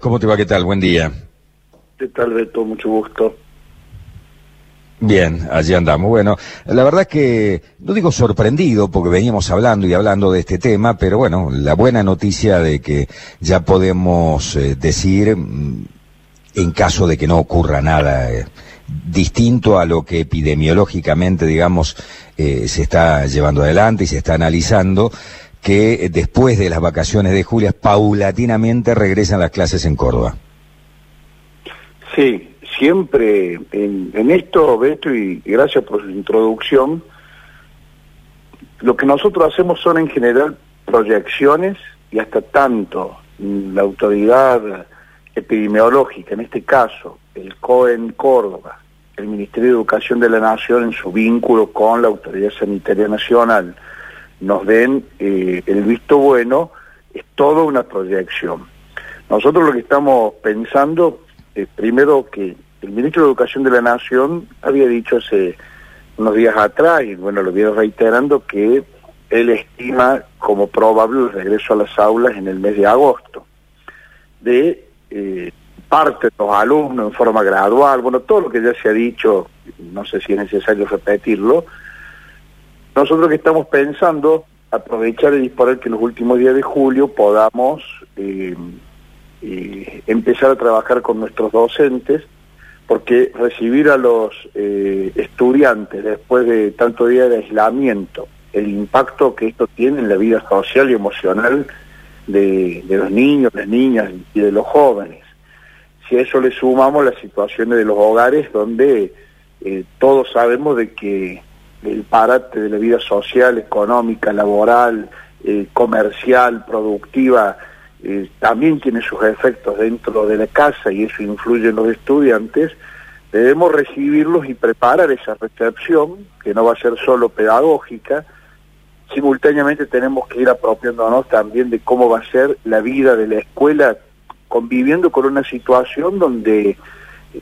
¿cómo te va? ¿Qué tal? Buen día. ¿Qué tal, Beto? Mucho gusto. Bien, allí andamos. Bueno, la verdad que no digo sorprendido porque veníamos hablando y hablando de este tema, pero bueno, la buena noticia de que ya podemos eh, decir, mm, en caso de que no ocurra nada eh, distinto a lo que epidemiológicamente, digamos, eh, se está llevando adelante y se está analizando, que después de las vacaciones de julio paulatinamente regresan las clases en Córdoba. Sí, siempre en, esto, Beto, y, gracias por su introducción, lo que nosotros hacemos son en general proyecciones y hasta tanto la autoridad epidemiológica, en este caso el COEN Córdoba, el Ministerio de Educación de la Nación en su vínculo con la Autoridad Sanitaria Nacional, nos den eh, el visto bueno, es toda una proyección. Nosotros lo que estamos pensando es primero que el ministro de Educación de la Nación había dicho hace unos días atrás, y bueno, lo viene reiterando, que él estima como probable el regreso a las aulas en el mes de agosto. De eh, parte de los alumnos en forma gradual, bueno, todo lo que ya se ha dicho, no sé si es necesario repetirlo, nosotros que estamos pensando aprovechar y disponer que en los últimos días de julio podamos eh, eh, empezar a trabajar con nuestros docentes, porque recibir a los eh, estudiantes después de tanto día de aislamiento, el impacto que esto tiene en la vida social y emocional de, de los niños, las niñas y de los jóvenes. Si a eso le sumamos las situaciones de los hogares donde todos sabemos de que el parate de la vida social, económica, laboral, eh, comercial, productiva, eh, también tiene sus efectos dentro de la casa y eso influye en los estudiantes, debemos recibirlos y preparar esa recepción, que no va a ser solo pedagógica, simultáneamente tenemos que ir apropiándonos también de cómo va a ser la vida de la escuela conviviendo con una situación donde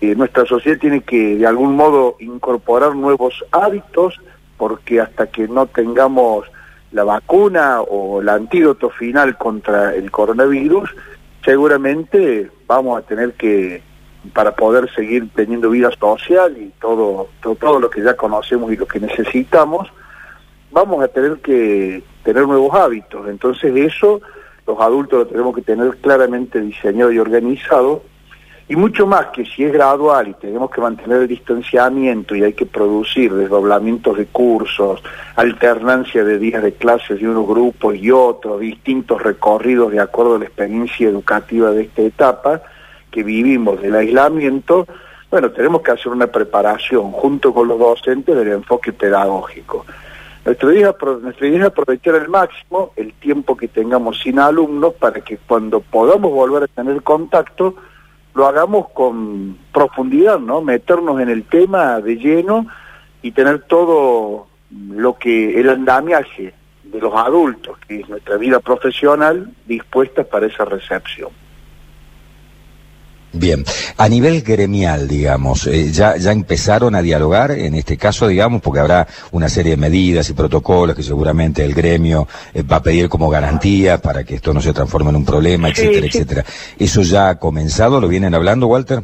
eh, nuestra sociedad tiene que de algún modo incorporar nuevos hábitos porque hasta que no tengamos la vacuna o el antídoto final contra el coronavirus, seguramente vamos a tener que, para poder seguir teniendo vida social y todo, todo, todo lo que ya conocemos y lo que necesitamos, vamos a tener que tener nuevos hábitos. Entonces eso los adultos lo tenemos que tener claramente diseñado y organizado y mucho más que si es gradual y tenemos que mantener el distanciamiento y hay que producir desdoblamientos de cursos, alternancia de días de clases de unos grupos y otros, distintos recorridos de acuerdo a la experiencia educativa de esta etapa que vivimos del aislamiento, bueno, tenemos que hacer una preparación junto con los docentes del enfoque pedagógico. Nuestra idea, nuestra idea es aprovechar al máximo el tiempo que tengamos sin alumnos para que cuando podamos volver a tener contacto, lo hagamos con profundidad, ¿no? Meternos en el tema de lleno y tener todo lo que el andamiaje de los adultos, que es nuestra vida profesional, dispuesta para esa recepción. Bien, a nivel gremial, digamos, eh, ya, ya empezaron a dialogar en este caso, digamos, porque habrá una serie de medidas y protocolos que seguramente el gremio eh, va a pedir como garantía para que esto no se transforme en un problema, etcétera, etcétera. ¿Eso ya ha comenzado? ¿Lo vienen hablando, Walter?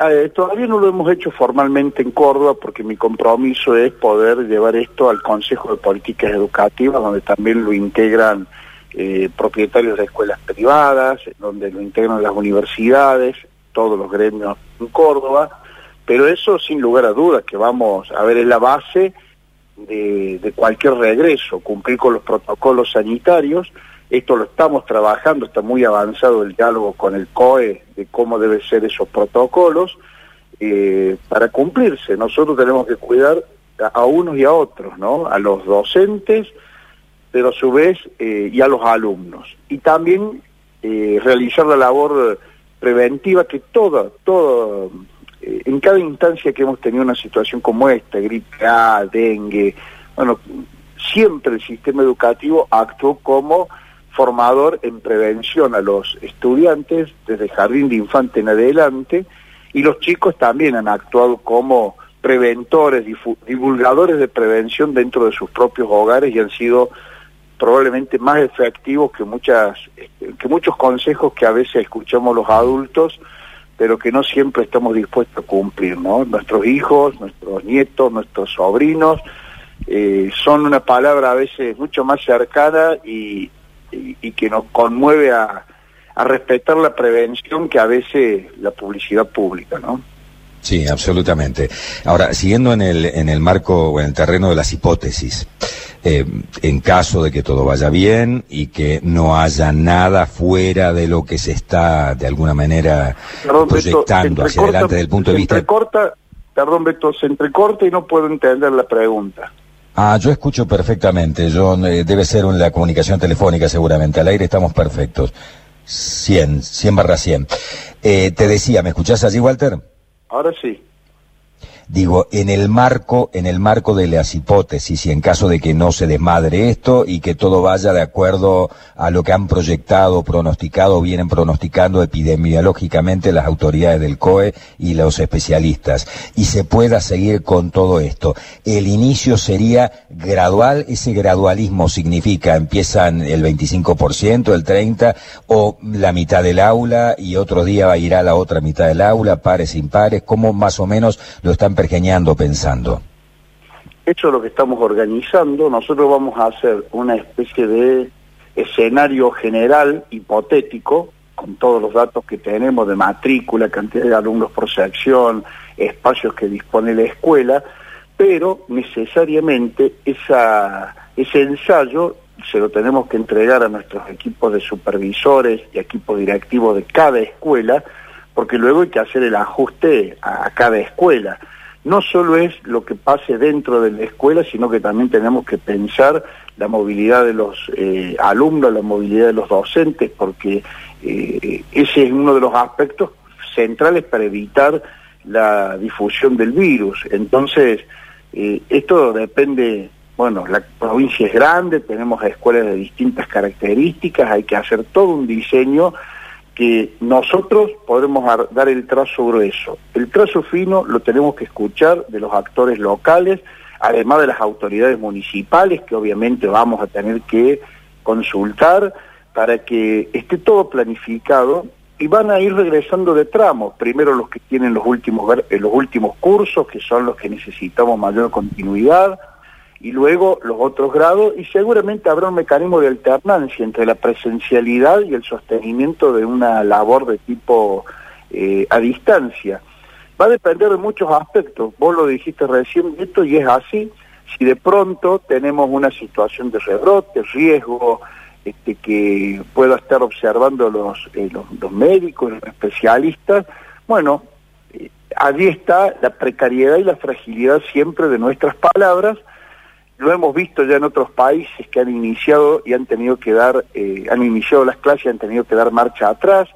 Eh, todavía no lo hemos hecho formalmente en Córdoba porque mi compromiso es poder llevar esto al Consejo de Políticas Educativas, donde también lo integran eh, propietarios de escuelas privadas, donde lo integran las universidades, todos los gremios en Córdoba, pero eso sin lugar a dudas que vamos a ver es la base de, cualquier regreso, cumplir con los protocolos sanitarios, esto lo estamos trabajando, está muy avanzado el diálogo con el COE de cómo deben ser esos protocolos eh, para cumplirse. Nosotros tenemos que cuidar a unos y a otros, ¿no? A los docentes, pero a su vez eh, y a los alumnos. Y también eh, realizar la labor preventiva que toda, toda, eh, en cada instancia que hemos tenido una situación como esta, gripe A, dengue, bueno, siempre el sistema educativo actuó como formador en prevención a los estudiantes desde jardín de infante en adelante y los chicos también han actuado como preventores, divulgadores de prevención dentro de sus propios hogares y han sido probablemente más efectivos que muchas este, que muchos consejos que a veces escuchamos los adultos pero que no siempre estamos dispuestos a cumplir no nuestros hijos nuestros nietos nuestros sobrinos eh, son una palabra a veces mucho más cercana y, y, que nos conmueve a, a respetar la prevención que a veces la publicidad pública no Sí, absolutamente. Ahora, siguiendo en el, en el marco o en el terreno de las hipótesis, eh, en caso de que todo vaya bien y que no haya nada fuera de lo que se está de alguna manera proyectando hacia adelante desde el punto de vista... Entrecorta, perdón, Beto, se entrecorta y no puedo entender la pregunta. Ah, yo escucho perfectamente. Yo eh, debe ser la comunicación telefónica seguramente. Al aire estamos perfectos. 100, 100 barra 100. Eh, te decía, ¿me escuchás allí, Walter? Ahora sí. Digo, en el marco, en el marco de las hipótesis y en caso de que no se desmadre esto y que todo vaya de acuerdo a lo que han proyectado, pronosticado, vienen pronosticando epidemiológicamente las autoridades del COE y los especialistas, y se pueda seguir con todo esto. El inicio sería gradual, ese gradualismo significa empiezan el 25%, el 30%, o la mitad del aula y otro día va a ir a la otra mitad del aula, pares, impares, ¿cómo más o menos lo están pergeñando, pensando? Eso es lo que estamos organizando. Nosotros vamos a hacer una especie de escenario general, hipotético, con todos los datos que tenemos de matrícula, cantidad de alumnos por sección, espacios que dispone la escuela, pero necesariamente esa, ese ensayo se lo tenemos que entregar a nuestros equipos de supervisores y equipos directivos de cada escuela, porque luego hay que hacer el ajuste a cada escuela no solo es lo que pase dentro de la escuela, sino que también tenemos que pensar la movilidad de los eh, alumnos, la movilidad de los docentes, porque eh, ese es uno de los aspectos centrales para evitar la difusión del virus. Entonces, eh, esto depende, bueno, la provincia es grande, tenemos escuelas de distintas características, hay que hacer todo un diseño que nosotros podremos dar el trazo grueso. El trazo fino lo tenemos que escuchar de los actores locales, además de las autoridades municipales, que obviamente vamos a tener que consultar para que esté todo planificado y van a ir regresando de tramos. Primero los que tienen los últimos, los últimos cursos, que son los que necesitamos mayor continuidad, y luego los otros grados y seguramente habrá un mecanismo de alternancia entre la presencialidad y el sostenimiento de una labor de tipo eh, a distancia. Va a depender de muchos aspectos, vos lo dijiste recién, esto y es así, si de pronto tenemos una situación de rebrote, riesgo, este, que pueda estar observando los, eh, los, médicos, los especialistas, bueno, eh, allí está la precariedad y la fragilidad siempre de nuestras palabras, lo hemos visto ya en otros países que han iniciado y han tenido que dar, eh, han iniciado las clases y han tenido que dar marcha atrás.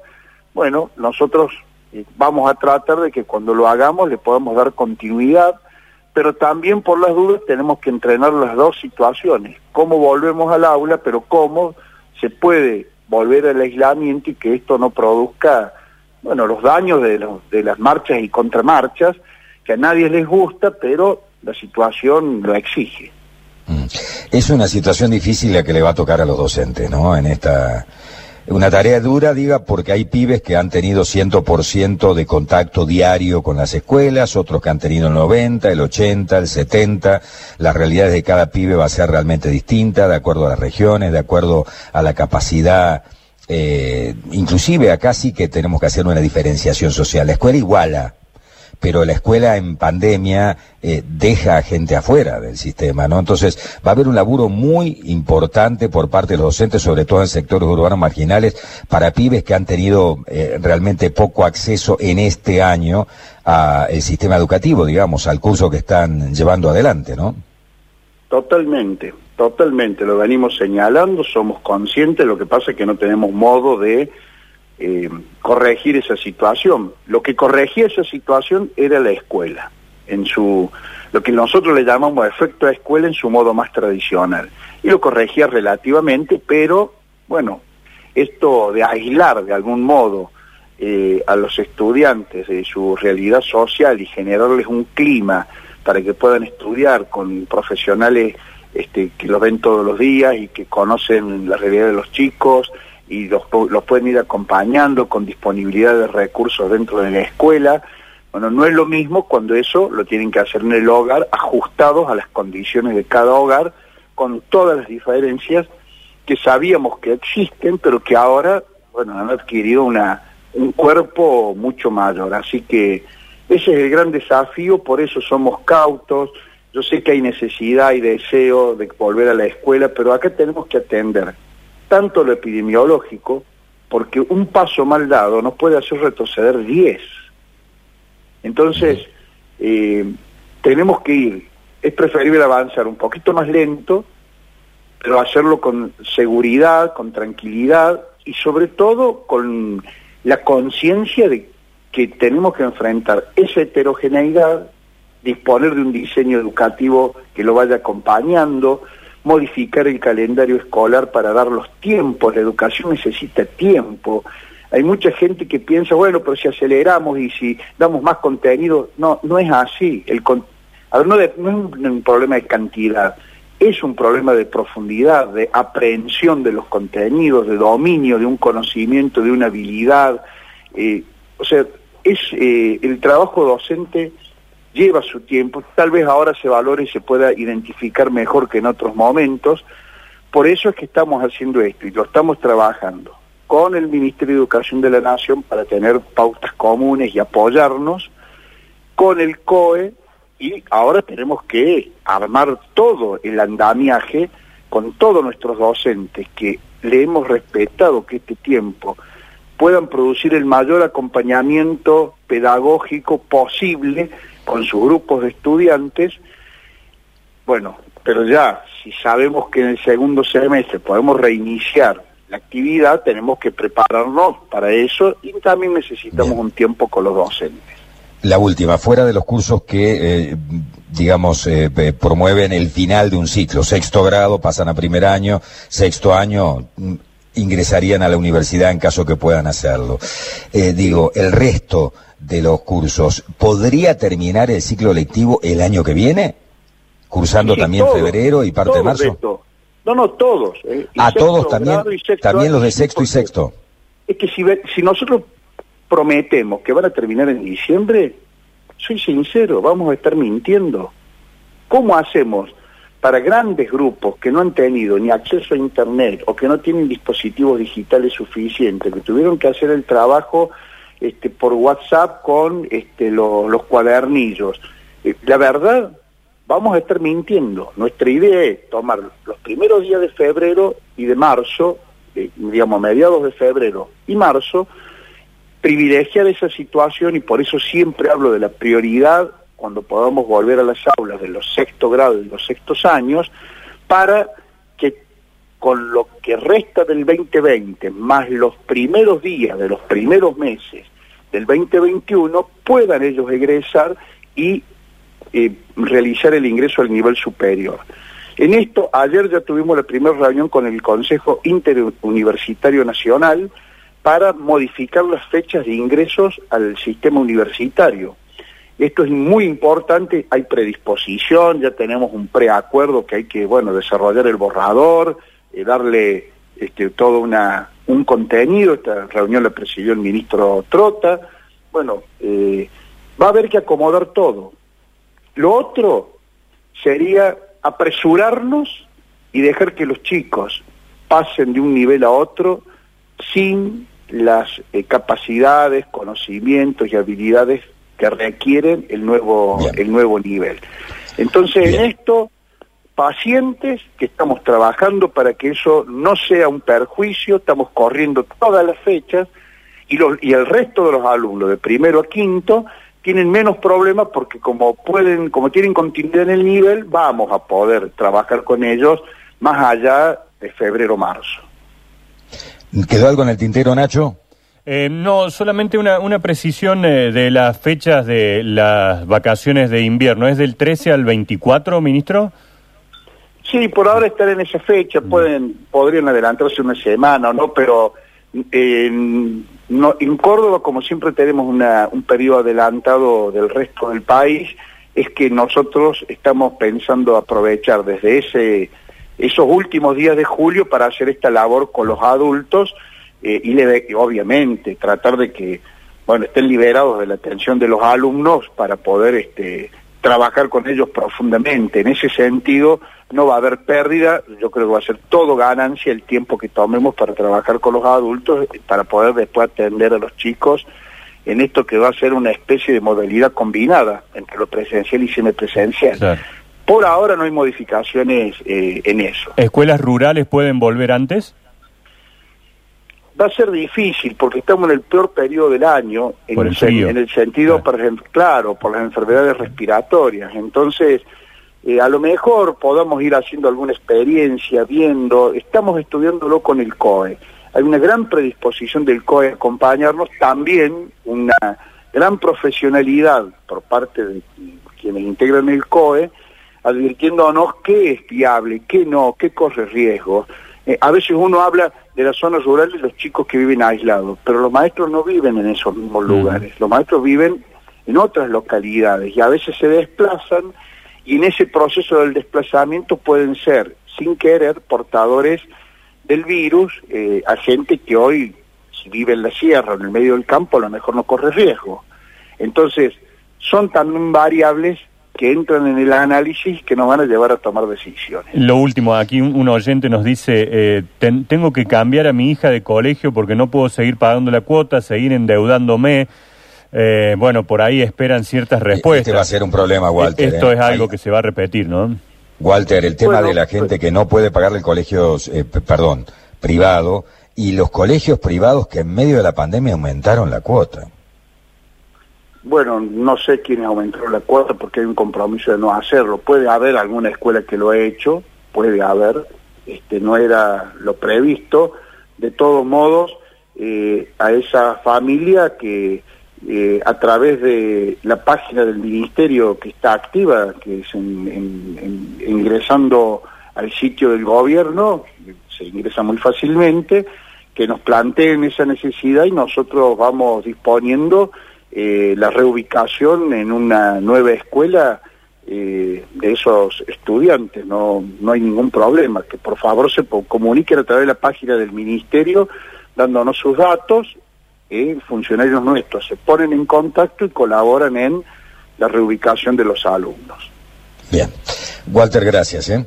Bueno, nosotros eh, vamos a tratar de que cuando lo hagamos le podamos dar continuidad, pero también por las dudas tenemos que entrenar las dos situaciones, cómo volvemos al aula, pero cómo se puede volver al aislamiento y que esto no produzca, bueno, los daños de, de las marchas y contramarchas, que a nadie les gusta, pero la situación lo exige. Mm. Es una situación difícil la que le va a tocar a los docentes, ¿no? En esta... Una tarea dura, diga, porque hay pibes que han tenido 100% de contacto diario con las escuelas, otros que han tenido el 90, el 80, el 70. Las realidades de cada pibe va a ser realmente distinta, de acuerdo a las regiones, de acuerdo a la capacidad eh, inclusive acá sí que tenemos que hacer una diferenciación social. La escuela iguala pero la escuela en pandemia eh, deja a gente afuera del sistema, ¿no? Entonces va a haber un laburo muy importante por parte de los docentes, sobre todo en sectores urbanos marginales, para pibes que han tenido eh, realmente poco acceso en este año al sistema educativo, digamos, al curso que están llevando adelante, ¿no? Totalmente, totalmente, lo venimos señalando, somos conscientes, lo que pasa es que no tenemos modo de eh, corregir esa situación. Lo que corregía esa situación era la escuela, en su lo que nosotros le llamamos efecto de escuela en su modo más tradicional. Y lo corregía relativamente, pero bueno, esto de aislar de algún modo eh, a los estudiantes de su realidad social y generarles un clima para que puedan estudiar con profesionales este, que los ven todos los días y que conocen la realidad de los chicos y los, los pueden ir acompañando con disponibilidad de recursos dentro de la escuela. Bueno, no es lo mismo cuando eso lo tienen que hacer en el hogar, ajustados a las condiciones de cada hogar, con todas las diferencias que sabíamos que existen, pero que ahora, bueno, han adquirido una, un cuerpo mucho mayor. Así que ese es el gran desafío, por eso somos cautos. Yo sé que hay necesidad y deseo de volver a la escuela, pero acá tenemos que atender tanto lo epidemiológico, porque un paso mal dado nos puede hacer retroceder 10. Entonces, eh, tenemos que ir, es preferible avanzar un poquito más lento, pero hacerlo con seguridad, con tranquilidad y sobre todo con la conciencia de que tenemos que enfrentar esa heterogeneidad, disponer de un diseño educativo que lo vaya acompañando, modificar el calendario escolar para dar los tiempos, la educación necesita tiempo. Hay mucha gente que piensa, bueno, pero si aceleramos y si damos más contenido, no, no es así. No, es un, problema de cantidad, es un problema de profundidad, de aprehensión de los contenidos, de dominio de un conocimiento, de una habilidad. Eh, o sea, es eh, el trabajo docente lleva su tiempo, tal vez ahora se valore y se pueda identificar mejor que en otros momentos, por eso es que estamos haciendo esto y lo estamos trabajando con el Ministerio de Educación de la Nación para tener pautas comunes y apoyarnos, con el COE y ahora tenemos que armar todo el andamiaje con todos nuestros docentes que le hemos respetado que este tiempo puedan producir el mayor acompañamiento pedagógico posible con sus grupos de estudiantes, bueno, pero ya si sabemos que en el segundo semestre podemos reiniciar la actividad, tenemos que prepararnos para eso y también necesitamos un tiempo con los docentes. La última, fuera de los cursos que, eh, digamos, eh, promueven el final de un ciclo, sexto grado, pasan a primer año, sexto año, mm, ingresarían a la universidad en caso que puedan hacerlo. Eh, digo, el resto de los cursos, ¿podría terminar el ciclo lectivo el año que viene? Cursando también febrero y parte de marzo. No, no, todos. Eh, ¿A todos también? También los de sexto y sexto. Es que si, si nosotros prometemos que van a terminar en diciembre, soy sincero, vamos a estar mintiendo. ¿Cómo hacemos para grandes grupos que no han tenido ni acceso a Internet o que no tienen dispositivos digitales suficientes, que tuvieron que hacer el trabajo este, por WhatsApp con este, los cuadernillos. Eh, la verdad, vamos a estar mintiendo. Nuestra idea es tomar los primeros días de febrero y de marzo, eh, digamos mediados de febrero y marzo, privilegiar esa situación y por eso siempre hablo de la prioridad cuando podamos volver a las aulas de los sexto grados y los sextos años, para con lo que resta del 2020, más los primeros días de los primeros meses del 2021, puedan ellos egresar y eh, realizar el ingreso al nivel superior. En esto, ayer ya tuvimos la primera reunión con el Consejo Interuniversitario Nacional para modificar las fechas de ingresos al sistema universitario. Esto es muy importante, hay predisposición, ya tenemos un preacuerdo que hay que, bueno, desarrollar el borrador, eh, darle este, todo una, un contenido, esta reunión la presidió el ministro Trota, bueno, eh, va a haber que acomodar todo. Lo otro sería apresurarnos y dejar que los chicos pasen de un nivel a otro sin las eh, capacidades, conocimientos y habilidades que requieren el nuevo, el nuevo nivel. Entonces, en esto pacientes que estamos trabajando para que eso no sea un perjuicio, estamos corriendo todas las fechas y, los, y el resto de los alumnos de primero a quinto tienen menos problemas porque como pueden, como tienen continuidad en el nivel, vamos a poder trabajar con ellos más allá de febrero-marzo. ¿Quedó algo en el tintero, Nacho? Eh, no, solamente una, una precisión eh, de las fechas de las vacaciones de invierno. ¿Es del 13 al 24, ministro? Sí, por ahora estar en esa fecha, pueden, podrían adelantarse una semana o no, pero en, no, en Córdoba, como siempre tenemos una, un periodo adelantado del resto del país, es que nosotros estamos pensando aprovechar desde ese esos últimos días de julio para hacer esta labor con los adultos eh, y, obviamente tratar de que bueno estén liberados de la atención de los alumnos para poder este, trabajar con ellos profundamente. En ese sentido no va a haber pérdida, yo creo que va a ser todo ganancia el tiempo que tomemos para trabajar con los adultos, para poder después atender a los chicos en esto que va a ser una especie de modalidad combinada entre lo presencial y semipresencial. Por ahora no hay modificaciones eh, en eso. ¿Escuelas rurales pueden volver antes? Va a ser difícil porque estamos en el peor periodo del año, en, el, sentido, por ejemplo, claro, por las enfermedades respiratorias. Entonces, eh, a lo mejor podamos ir haciendo alguna experiencia, viendo, estamos estudiándolo con el COE. Hay una gran predisposición del COE a acompañarnos, también una gran profesionalidad por parte de quienes integran el COE, advirtiéndonos qué es viable, qué no, qué corre riesgo. Eh, a veces uno habla de las zonas rurales y los chicos que viven aislados, pero los maestros no viven en esos mismos lugares, los maestros viven en otras localidades y a veces se desplazan y en ese proceso del desplazamiento pueden ser, sin querer, portadores del virus eh, a gente que hoy, si vive en la sierra en el medio del campo, a lo mejor no corre riesgo. Entonces, son también variables que entran en el análisis que nos van a llevar a tomar decisiones. Lo último, aquí un, oyente nos dice, eh, tengo que cambiar a mi hija de colegio porque no puedo seguir pagando la cuota, seguir endeudándome. Eh, bueno, por ahí esperan ciertas respuestas. Este va a ser un problema, Walter. Esto ¿eh? es algo que se va a repetir, ¿no? Walter, el tema de la gente que no puede pagar el colegio, perdón, privado, y los colegios privados que en medio de la pandemia aumentaron la cuota. Bueno, no sé quiénes aumentaron la cuota porque hay un compromiso de no hacerlo. Puede haber alguna escuela que lo ha hecho, puede haber, este, no era lo previsto. De todos modos, eh, a esa familia que eh, a través de la página del ministerio que está activa, que es ingresando al sitio del gobierno, se ingresa muy fácilmente, que nos planteen esa necesidad y nosotros vamos disponiendo eh, la reubicación en una nueva escuela eh, de esos estudiantes, no, no hay ningún problema, que por favor se comuniquen a través de la página del ministerio dándonos sus datos, eh, funcionarios nuestros se ponen en contacto y colaboran en la reubicación de los alumnos. Bien. Walter, gracias. ¿eh?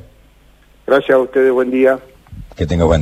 Gracias a ustedes, buen día. Que tenga buen día.